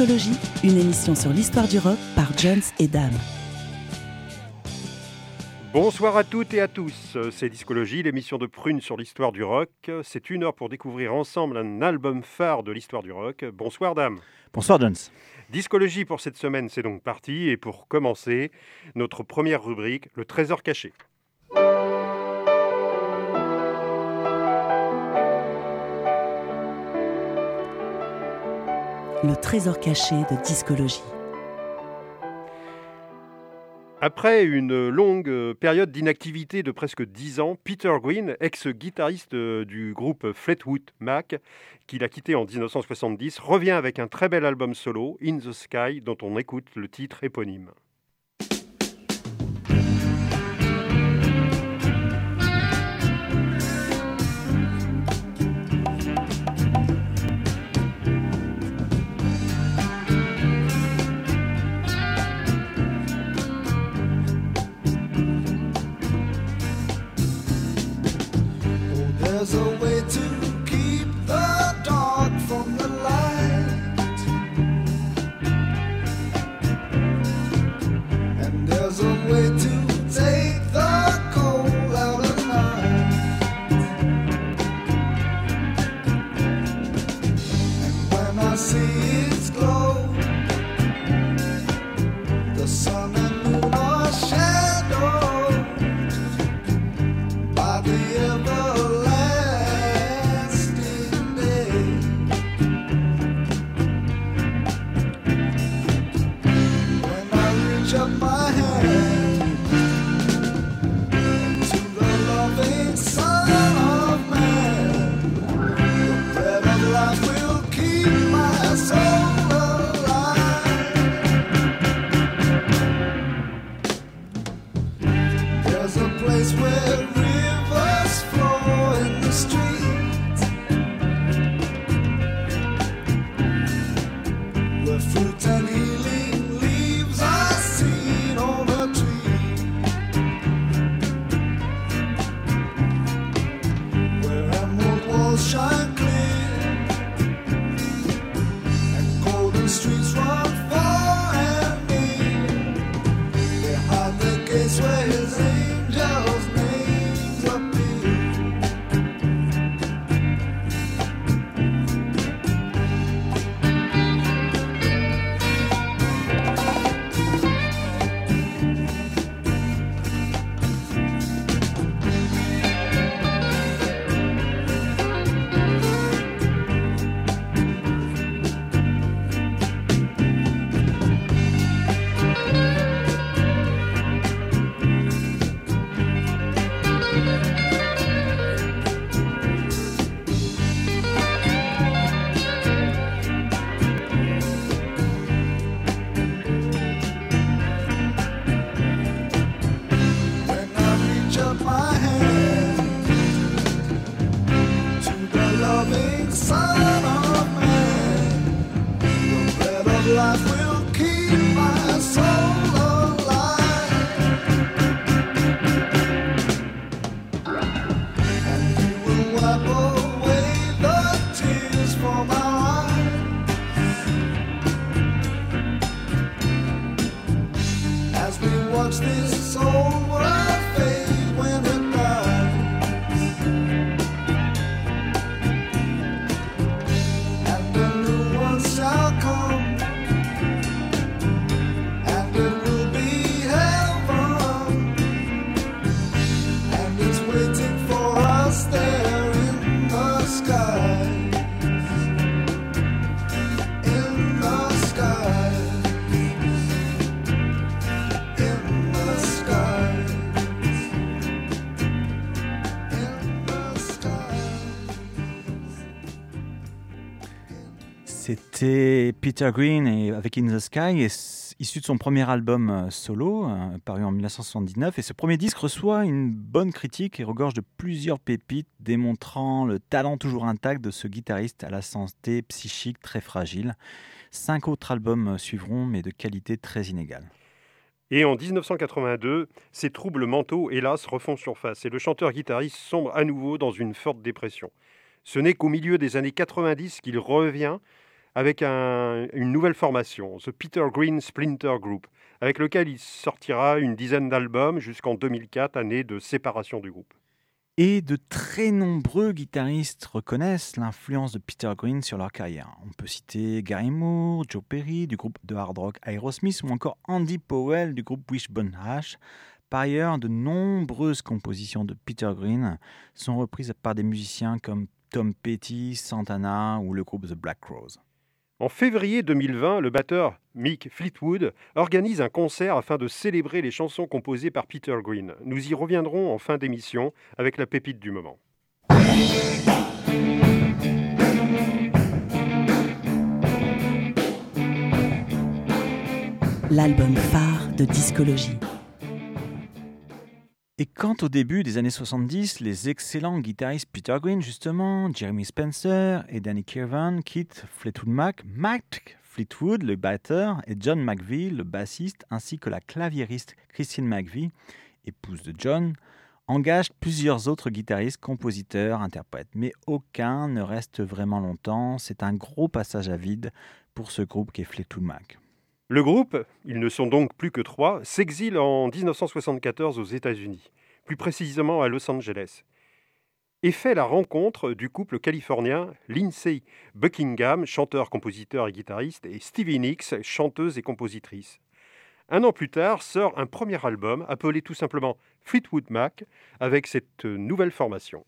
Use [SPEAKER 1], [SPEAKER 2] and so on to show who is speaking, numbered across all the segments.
[SPEAKER 1] Discologie, une émission sur l'histoire du rock par Jones et Dame.
[SPEAKER 2] Bonsoir à toutes et à tous, c'est Discologie, l'émission de Prune sur l'histoire du rock. C'est une heure pour découvrir ensemble un album phare de l'histoire du rock. Bonsoir Dame.
[SPEAKER 3] Bonsoir Jones.
[SPEAKER 2] Discologie pour cette semaine, c'est donc parti. Et pour commencer, notre première rubrique, le trésor caché.
[SPEAKER 1] Le trésor caché de discologie.
[SPEAKER 2] Après une longue période d'inactivité de presque 10 ans, Peter Green, ex-guitariste du groupe Fleetwood Mac, qu'il a quitté en 1970, revient avec un très bel album solo, In the Sky, dont on écoute le titre éponyme.
[SPEAKER 4] There's a way to
[SPEAKER 3] Peter Green et avec In the Sky, s- issu de son premier album euh, solo, euh, paru en 1979. Et ce premier disque reçoit une bonne critique et regorge de plusieurs pépites, démontrant le talent toujours intact de ce guitariste à la santé psychique très fragile. Cinq autres albums euh, suivront, mais de qualité très inégale.
[SPEAKER 2] Et en 1982, ses troubles mentaux, hélas, refont surface et le chanteur-guitariste sombre à nouveau dans une forte dépression. Ce n'est qu'au milieu des années 90 qu'il revient avec un- une nouvelle formation, The Peter Green Splinter Group, avec lequel il sortira une dizaine d'albums jusqu'en 2004, année de séparation du groupe.
[SPEAKER 3] Et de très nombreux guitaristes reconnaissent l'influence de Peter Green sur leur carrière. On peut citer Gary Moore, Joe Perry du groupe de hard rock Aerosmith ou encore Andy Powell du groupe Wishbone Ash. Par ailleurs, de nombreuses compositions de Peter Green sont reprises par des musiciens comme Tom Petty, Santana ou le groupe The Black Rose.
[SPEAKER 2] En février 2020, le batteur Mick Fleetwood organise un concert afin de célébrer les chansons composées par Peter Green. Nous y reviendrons en fin d'émission avec la pépite du moment.
[SPEAKER 1] L'album phare de discologie.
[SPEAKER 3] Et quand au début des années 70, les excellents guitaristes Peter Green, justement, Jeremy Spencer et Danny Kirvan quittent Fleetwood Mac, Mac Fleetwood, le batteur, et John McVie, le bassiste, ainsi que la claviériste Christine McVie, épouse de John, engagent plusieurs autres guitaristes, compositeurs, interprètes. Mais aucun ne reste vraiment longtemps. C'est un gros passage à vide pour ce groupe qui est Fleetwood Mac.
[SPEAKER 2] Le groupe, ils ne sont donc plus que trois, s'exile en 1974 aux États-Unis, plus précisément à Los Angeles, et fait la rencontre du couple californien Lindsay Buckingham, chanteur, compositeur et guitariste, et Stevie Nicks, chanteuse et compositrice. Un an plus tard sort un premier album appelé tout simplement Fleetwood Mac avec cette nouvelle formation.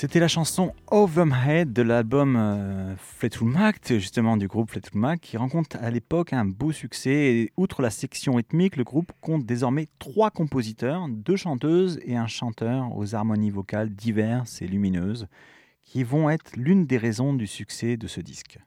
[SPEAKER 3] C'était la chanson Over My Head de l'album euh, Fleetwood Mac, justement du groupe Fleetwood Mac, qui rencontre à l'époque un beau succès. Outre la section rythmique, le groupe compte désormais trois compositeurs, deux chanteuses et un chanteur aux harmonies vocales diverses et lumineuses, qui vont être l'une des raisons du succès de ce disque.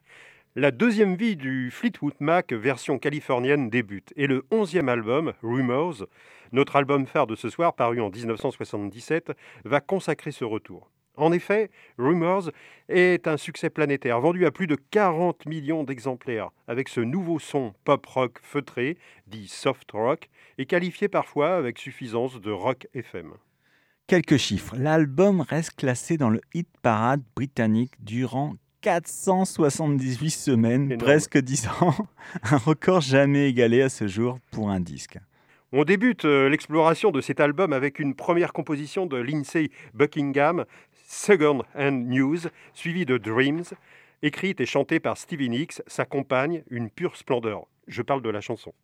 [SPEAKER 2] La deuxième vie du Fleetwood Mac version californienne débute et le onzième album, Rumors, notre album phare de ce soir paru en 1977, va consacrer ce retour. En effet, Rumors est un succès planétaire, vendu à plus de 40 millions d'exemplaires, avec ce nouveau son pop-rock feutré, dit soft rock, et qualifié parfois avec suffisance de rock FM.
[SPEAKER 3] Quelques chiffres. L'album reste classé dans le hit parade britannique durant 478 semaines,
[SPEAKER 2] Énorme.
[SPEAKER 3] presque 10 ans, un record jamais égalé à ce jour pour un disque.
[SPEAKER 2] On débute euh, l'exploration de cet album avec une première composition de Lindsay Buckingham, Second Hand News, suivie de Dreams, écrite et chantée par Stevie Nicks, sa compagne, une pure splendeur. Je parle de la chanson.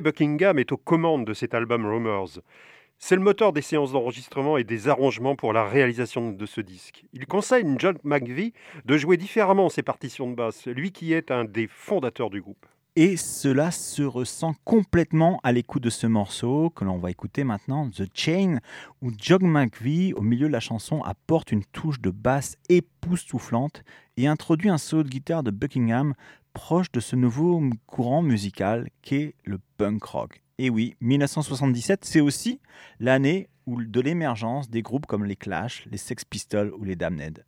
[SPEAKER 2] Buckingham est aux commandes de cet album Rumors. C'est le moteur des séances d'enregistrement et des arrangements pour la réalisation de ce disque. Il conseille John McVie de jouer différemment ses partitions de basse, lui qui est un des fondateurs du groupe.
[SPEAKER 5] Et cela se ressent complètement à l'écoute de ce morceau que l'on va écouter maintenant, The Chain, où John McVie, au milieu de la chanson, apporte une touche de basse époustouflante et introduit un solo de guitare de Buckingham proche de ce nouveau courant musical qu'est le punk rock. Et oui, 1977, c'est aussi l'année de l'émergence des groupes comme les Clash, les Sex Pistols ou les Damned.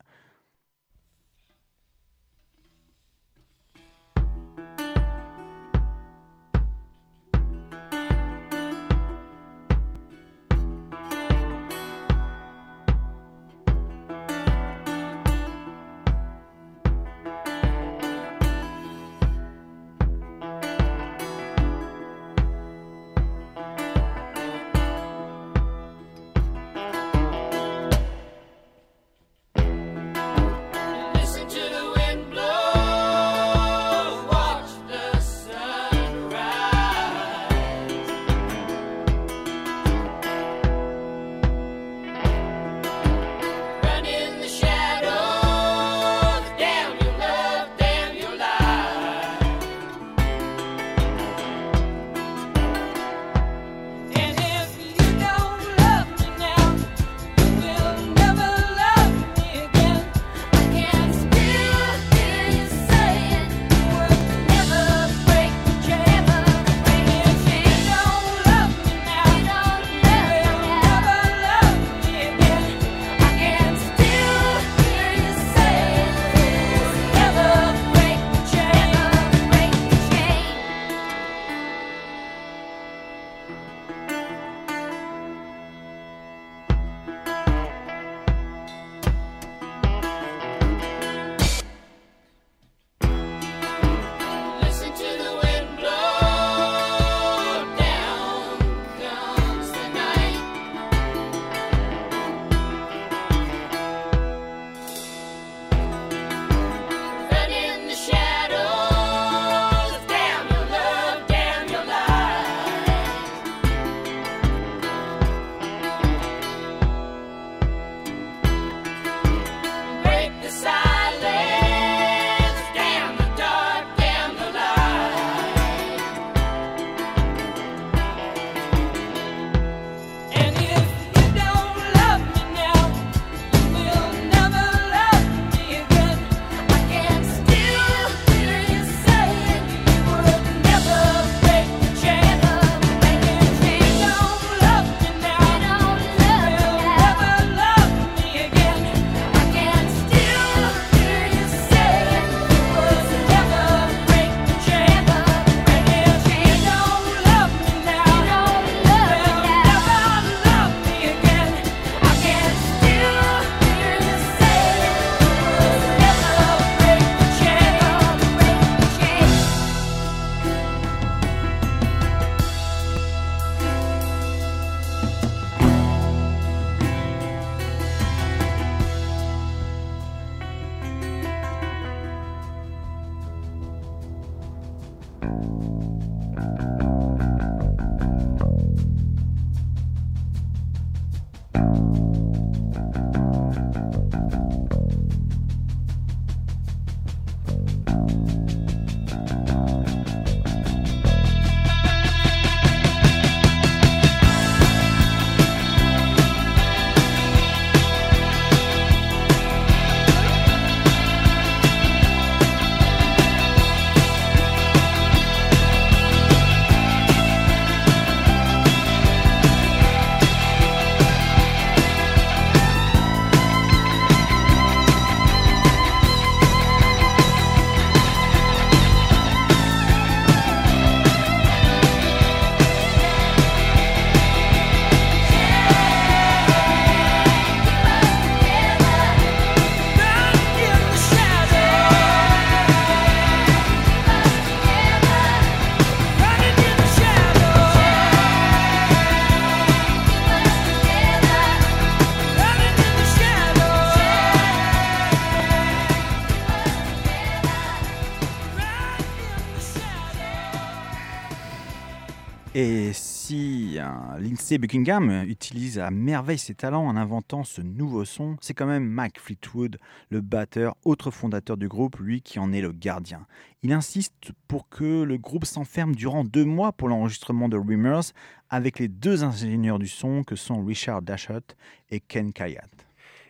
[SPEAKER 3] Buckingham utilise à merveille ses talents en inventant ce nouveau son, c'est quand même Mac Fleetwood, le batteur, autre fondateur du groupe, lui qui en est le gardien. Il insiste pour que le groupe s'enferme durant deux mois pour l'enregistrement de Rumors avec les deux ingénieurs du son que sont Richard Dashut et Ken Kayat.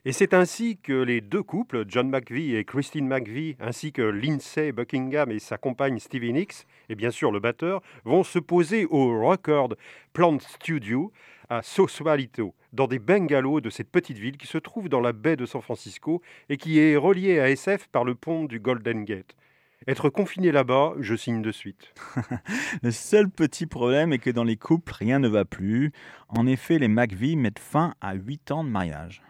[SPEAKER 2] Et c'est ainsi que les deux couples, John McVie et Christine McVie, ainsi que Lindsay Buckingham et sa compagne Stevie Nicks, et bien sûr le batteur, vont se poser au Record Plant Studio à Sausalito, dans des bungalows de cette petite ville qui se trouve dans la baie de San Francisco et qui est reliée à SF par le pont du Golden Gate. Être confiné là-bas, je signe de suite.
[SPEAKER 3] Le seul petit problème est que dans les couples, rien ne va plus. En effet, les McVie mettent fin à 8 ans de mariage.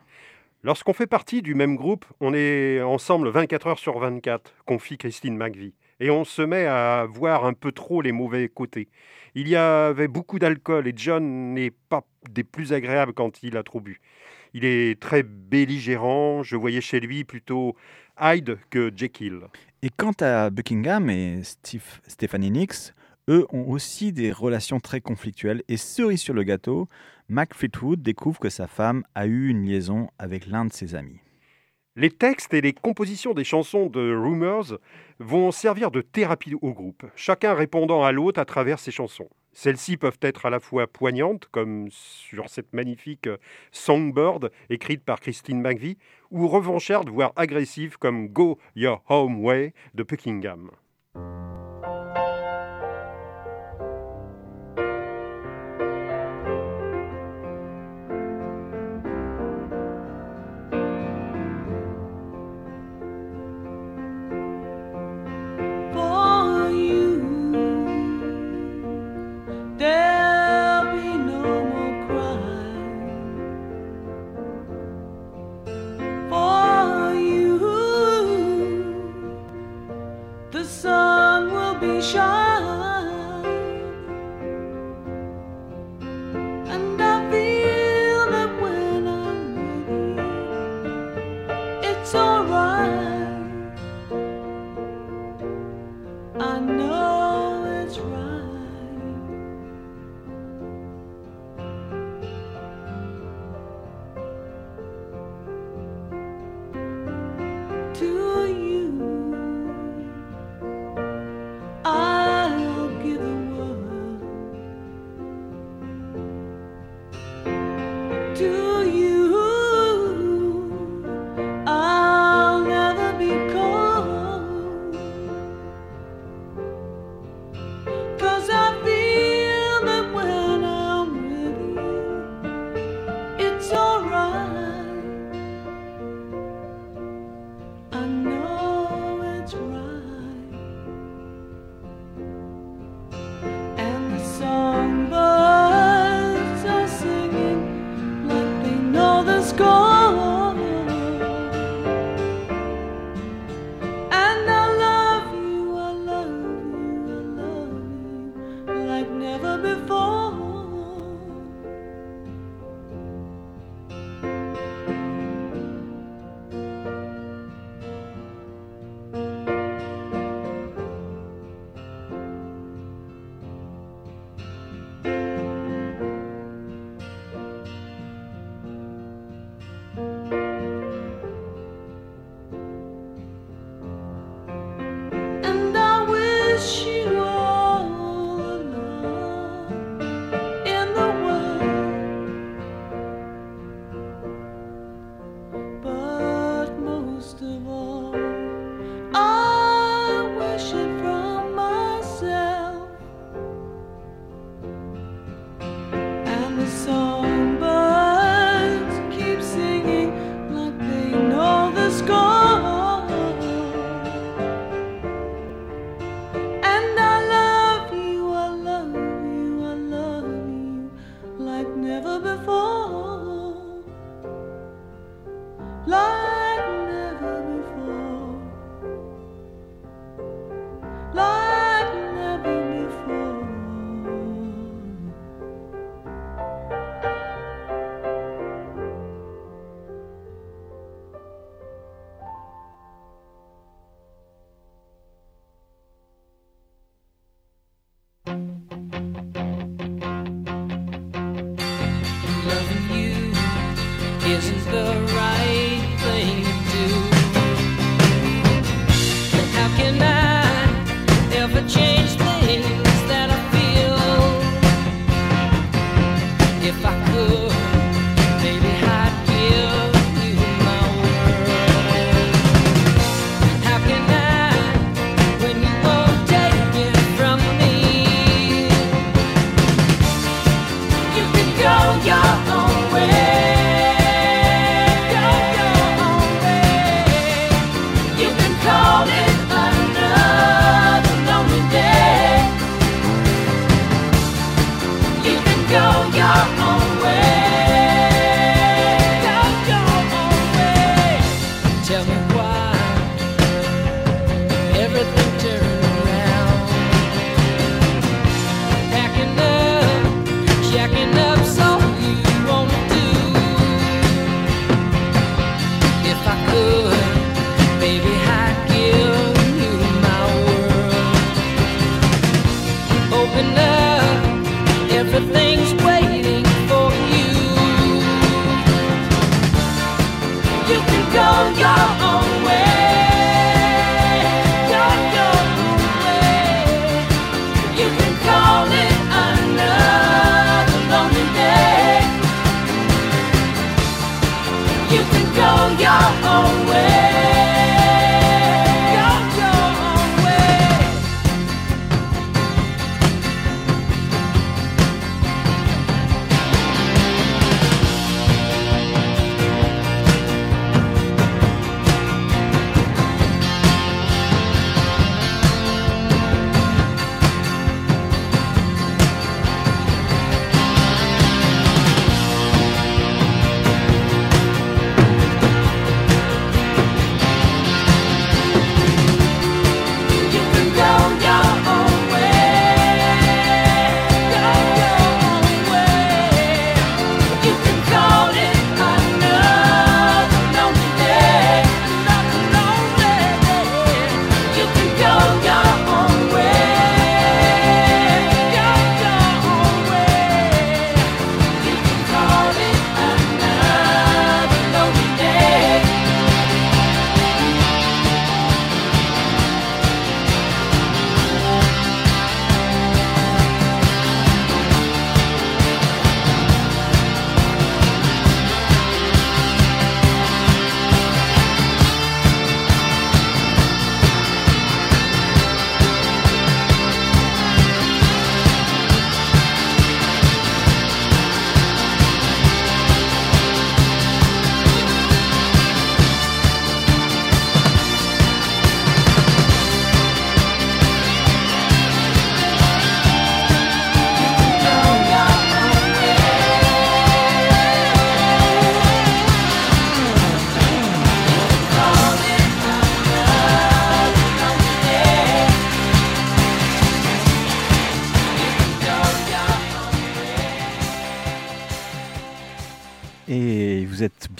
[SPEAKER 2] Lorsqu'on fait partie du même groupe, on est ensemble 24 heures sur 24, confie Christine McVie. Et on se met à voir un peu trop les mauvais côtés. Il y avait beaucoup d'alcool et John n'est pas des plus agréables quand il a trop bu. Il est très belligérant, je voyais chez lui plutôt Hyde que Jekyll.
[SPEAKER 3] Et quant à Buckingham et Steve, Stephanie Nicks, eux ont aussi des relations très conflictuelles. Et cerise sur le gâteau, Mac Fleetwood découvre que sa femme a eu une liaison avec l'un de ses amis.
[SPEAKER 2] Les textes et les compositions des chansons de Rumors vont servir de thérapie au groupe, chacun répondant à l'autre à travers ses chansons. Celles-ci peuvent être à la fois poignantes, comme sur cette magnifique Songbird écrite par Christine McVie, ou revanchardes, voire agressives, comme Go Your Home Way de Buckingham.
[SPEAKER 5] Isn't the right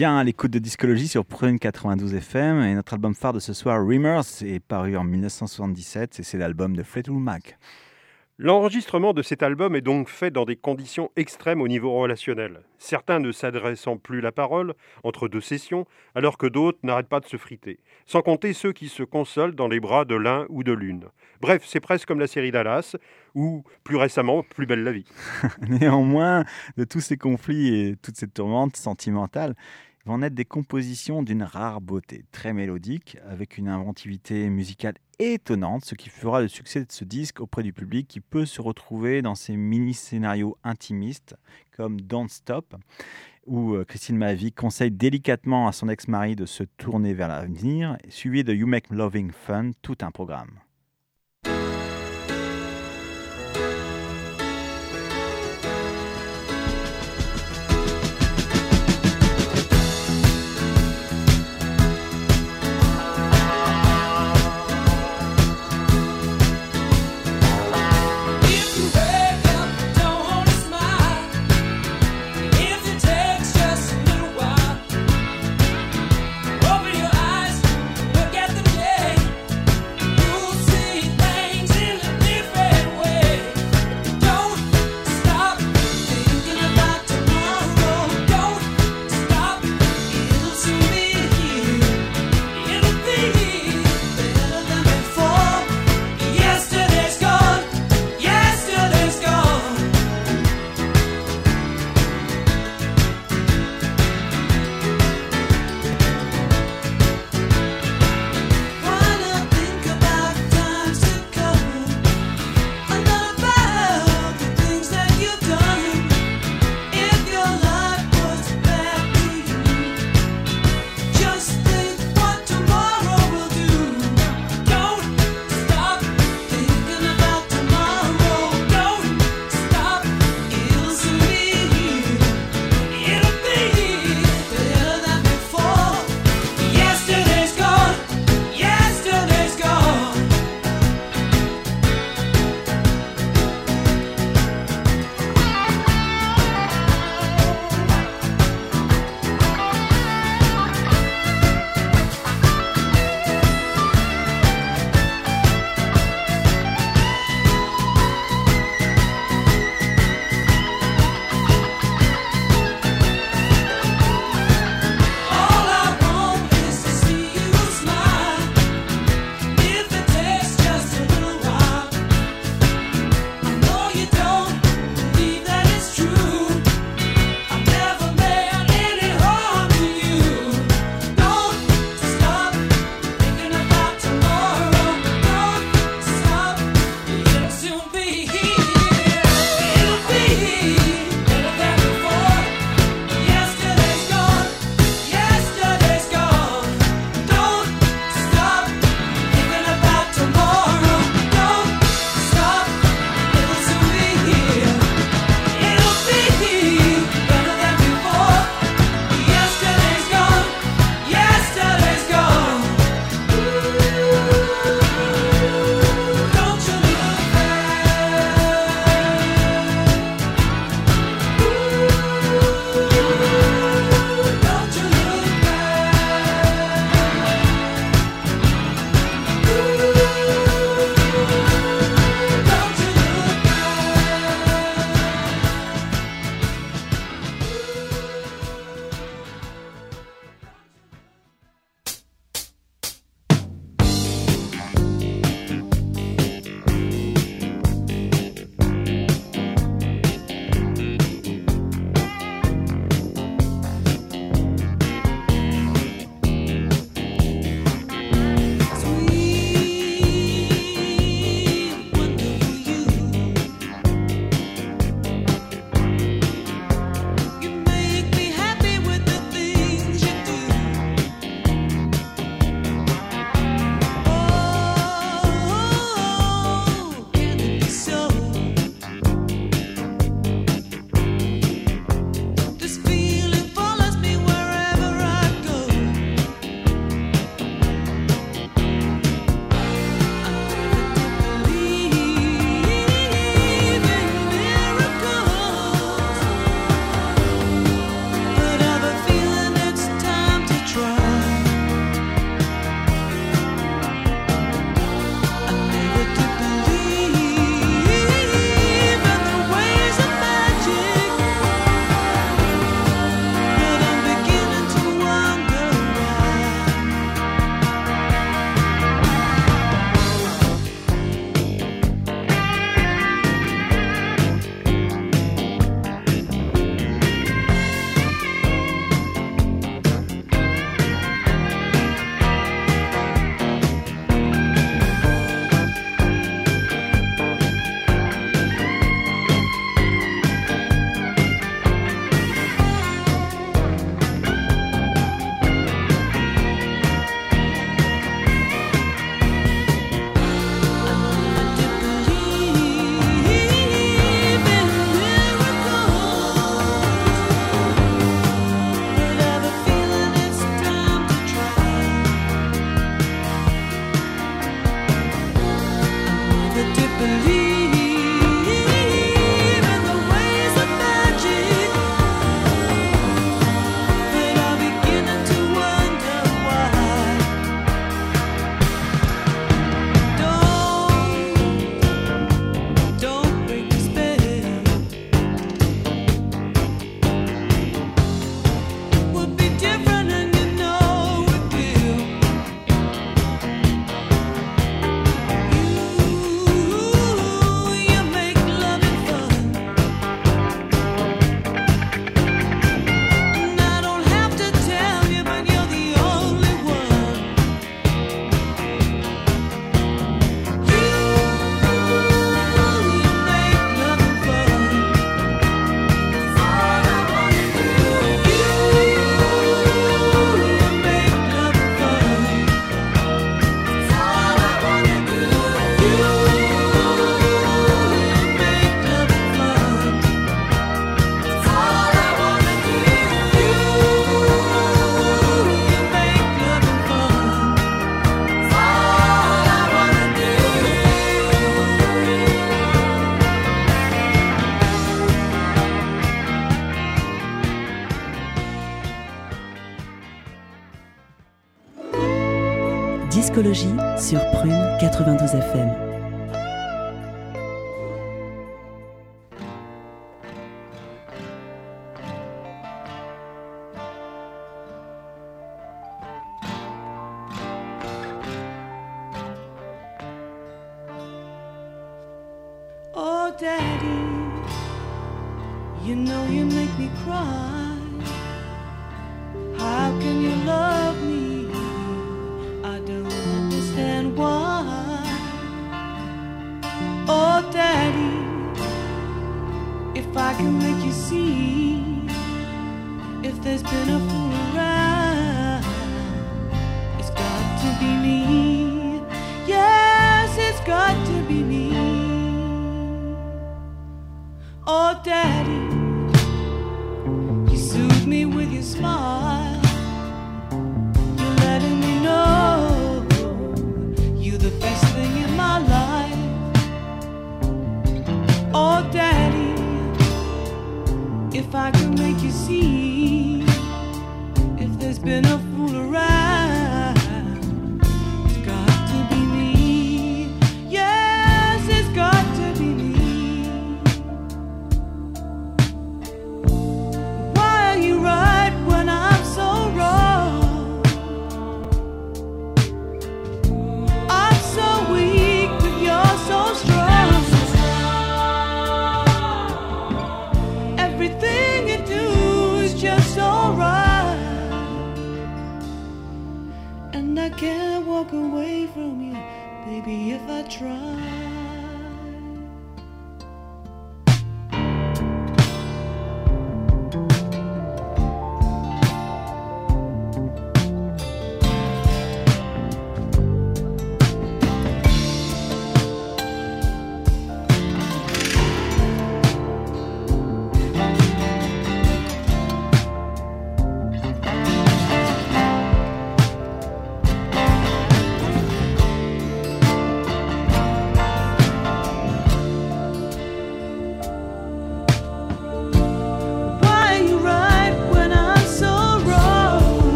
[SPEAKER 3] bien à l'écoute de Discologie sur Prune 92 FM. Et notre album phare de ce soir, Reamers, est paru en 1977 et c'est l'album de Fleetwood Mac.
[SPEAKER 2] L'enregistrement de cet album est donc fait dans des conditions extrêmes au niveau relationnel, certains ne s'adressant plus la parole entre deux sessions, alors que d'autres n'arrêtent pas de se friter, sans compter ceux qui se consolent dans les bras de l'un ou de l'une. Bref, c'est presque comme la série Dallas, ou plus récemment, Plus belle la vie.
[SPEAKER 3] Néanmoins, de tous ces conflits et toute cette tourmente sentimentale, vont naître des compositions d'une rare beauté, très mélodiques, avec une inventivité musicale étonnante, ce qui fera le succès de ce disque auprès du public qui peut se retrouver dans ces mini-scénarios intimistes comme Don't Stop, où euh, Christine Mavie conseille délicatement à son ex-mari de se tourner vers l'avenir, suivi de You Make Loving Fun, tout un programme.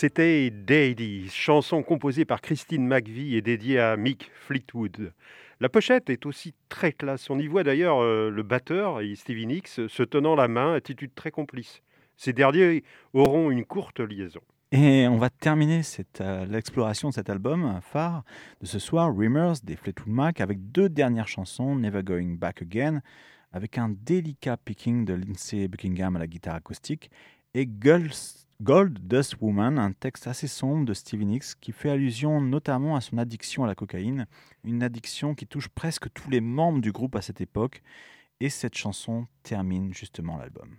[SPEAKER 2] C'était Daddy, chanson composée par Christine McVie et dédiée à Mick Fleetwood. La pochette est aussi très classe. On y voit d'ailleurs euh, le batteur Stevie Nicks se tenant la main, attitude très complice. Ces derniers auront une courte liaison.
[SPEAKER 3] Et on va terminer euh, l'exploration de cet album phare de ce soir, Rimmers des Fleetwood Mac, avec deux dernières chansons, Never Going Back Again, avec un délicat picking de Lindsey Buckingham à la guitare acoustique, et Girls- Gold Dust Woman, un texte assez sombre de Stevie Nicks qui fait allusion notamment à son addiction à la cocaïne, une addiction qui touche presque tous les membres du groupe à cette époque, et cette chanson termine justement l'album.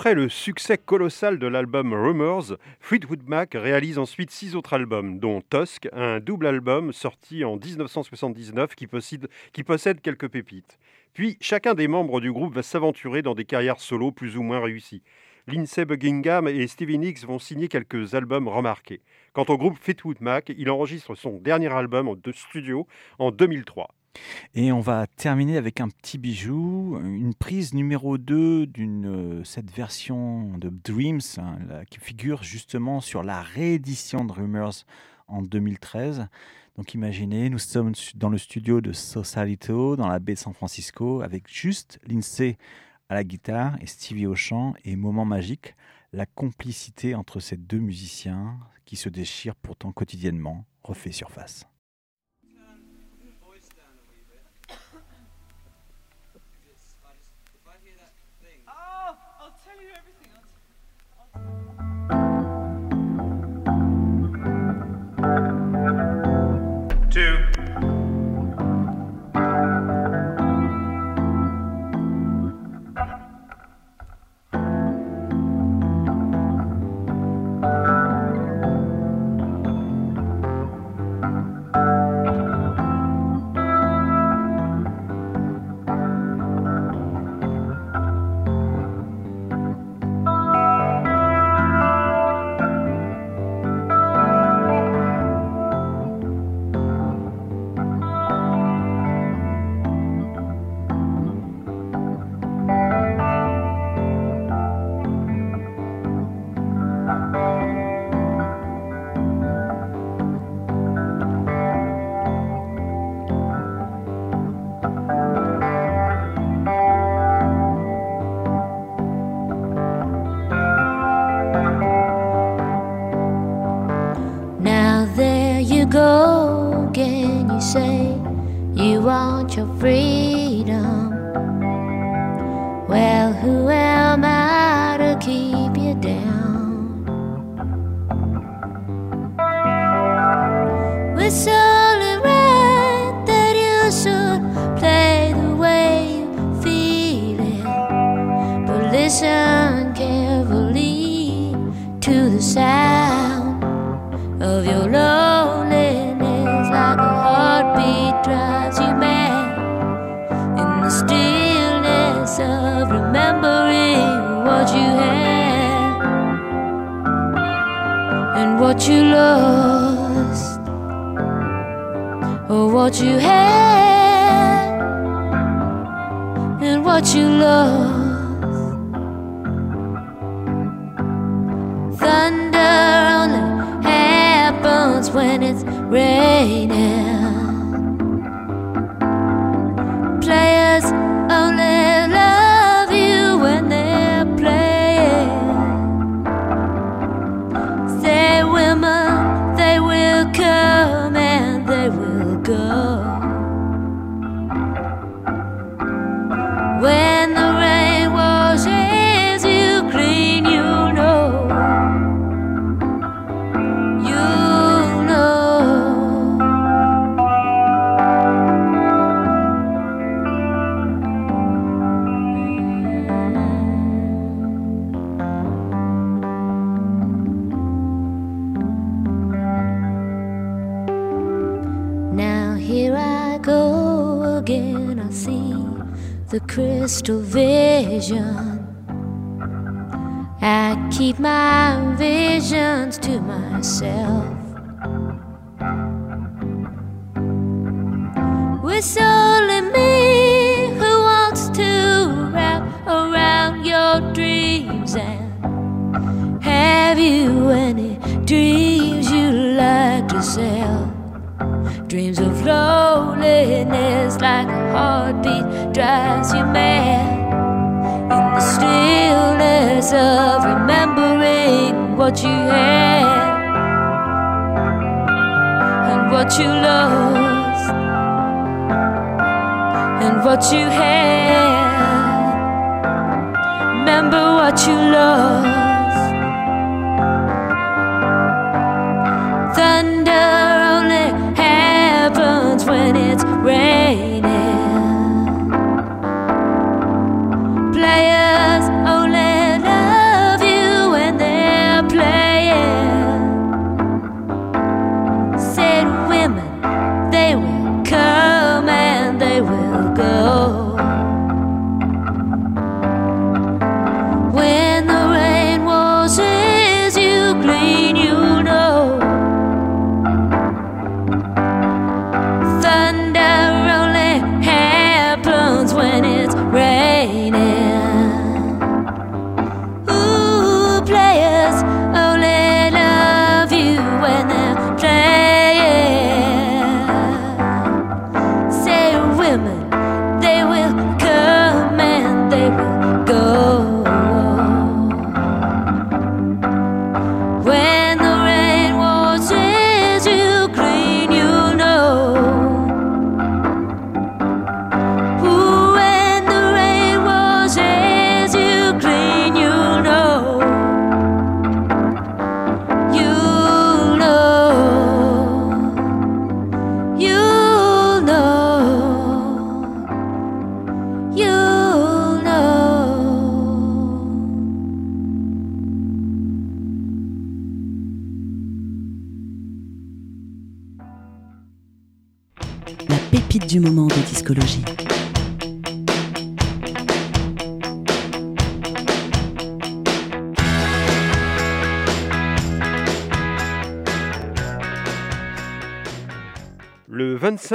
[SPEAKER 2] Après le succès colossal de l'album Rumors, Fleetwood Mac réalise ensuite six autres albums, dont Tusk, un double album sorti en 1979 qui possède, quelques pépites. Puis chacun des membres du groupe va s'aventurer dans des carrières solo plus ou moins réussies. Lindsey Buckingham et Stevie Nicks vont signer quelques albums remarqués. Quant au groupe Fleetwood Mac, il enregistre son dernier album de studio en 2003.
[SPEAKER 3] Et on va terminer avec un petit bijou, une prise numéro 2 d'une euh, cette version de Dreams hein, qui figure justement sur la réédition de Rumors en 2013. Donc imaginez, nous sommes dans le studio de Sausalito, dans la baie de San Francisco, avec juste Lindsay à la guitare et Stevie au chant. Et moment magique, la complicité entre ces deux musiciens qui se déchirent pourtant quotidiennement refait surface.
[SPEAKER 5] Want your here I go again. I see the crystal vision. I keep my visions to myself. It's only me who wants to wrap around your dreams and have you any dreams you like to sell? Dreams loneliness like a heartbeat drives you mad in the stillness of remembering what you had and what you lost and what you had. Remember what you lost.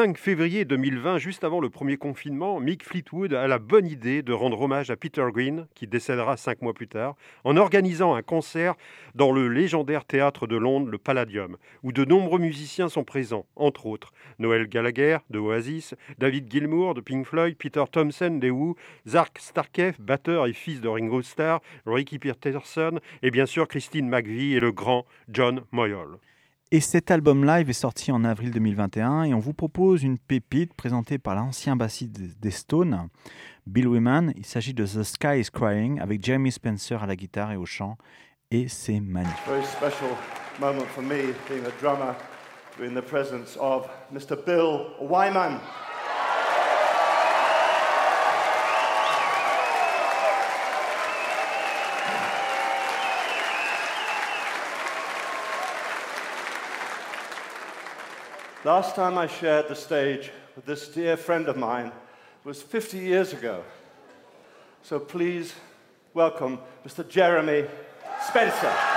[SPEAKER 2] 5 février 2020, juste avant le premier confinement, Mick Fleetwood a la bonne idée de rendre hommage à Peter Green, qui décédera cinq mois plus tard, en organisant un concert dans le légendaire théâtre de Londres, le Palladium, où de nombreux musiciens sont présents, entre autres Noël Gallagher de Oasis, David Gilmour de Pink Floyd, Peter Thompson des Who, Zark Starkev, batteur et fils de Ringo Starr, Ricky Peterson et bien sûr Christine McVie et le grand John Moyol.
[SPEAKER 3] Et cet album live est sorti en avril 2021 et on vous propose une pépite présentée par l'ancien bassiste des Stones, Bill Wyman. Il s'agit de The Sky is Crying avec Jeremy Spencer à la guitare et au chant et c'est magnifique.
[SPEAKER 6] Very special moment for me, being a drummer, in the presence of Mr. Bill Wyman. Last time I shared the stage with this dear friend of mine was 50 years ago. So please welcome Mr. Jeremy Spencer.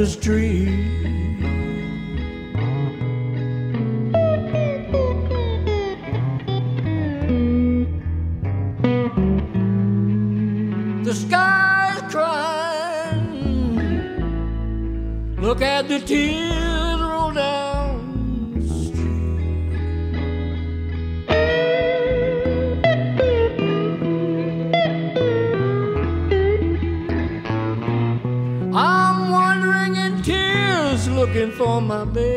[SPEAKER 7] The street. The sky's crying. Look at the tears me.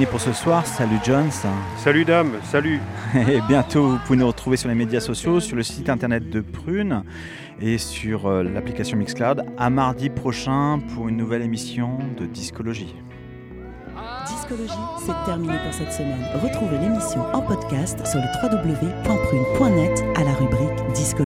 [SPEAKER 3] Terminé pour ce soir. Salut Jones.
[SPEAKER 2] Salut dame, salut.
[SPEAKER 3] Et bientôt, vous pouvez nous retrouver sur les médias sociaux, sur le site internet de Prune et sur euh, l'application Mixcloud. À mardi prochain pour une nouvelle émission de Discologie.
[SPEAKER 1] Discologie, c'est terminé pour cette semaine. Retrouvez l'émission en podcast sur le www.prune.net à la rubrique Discologie.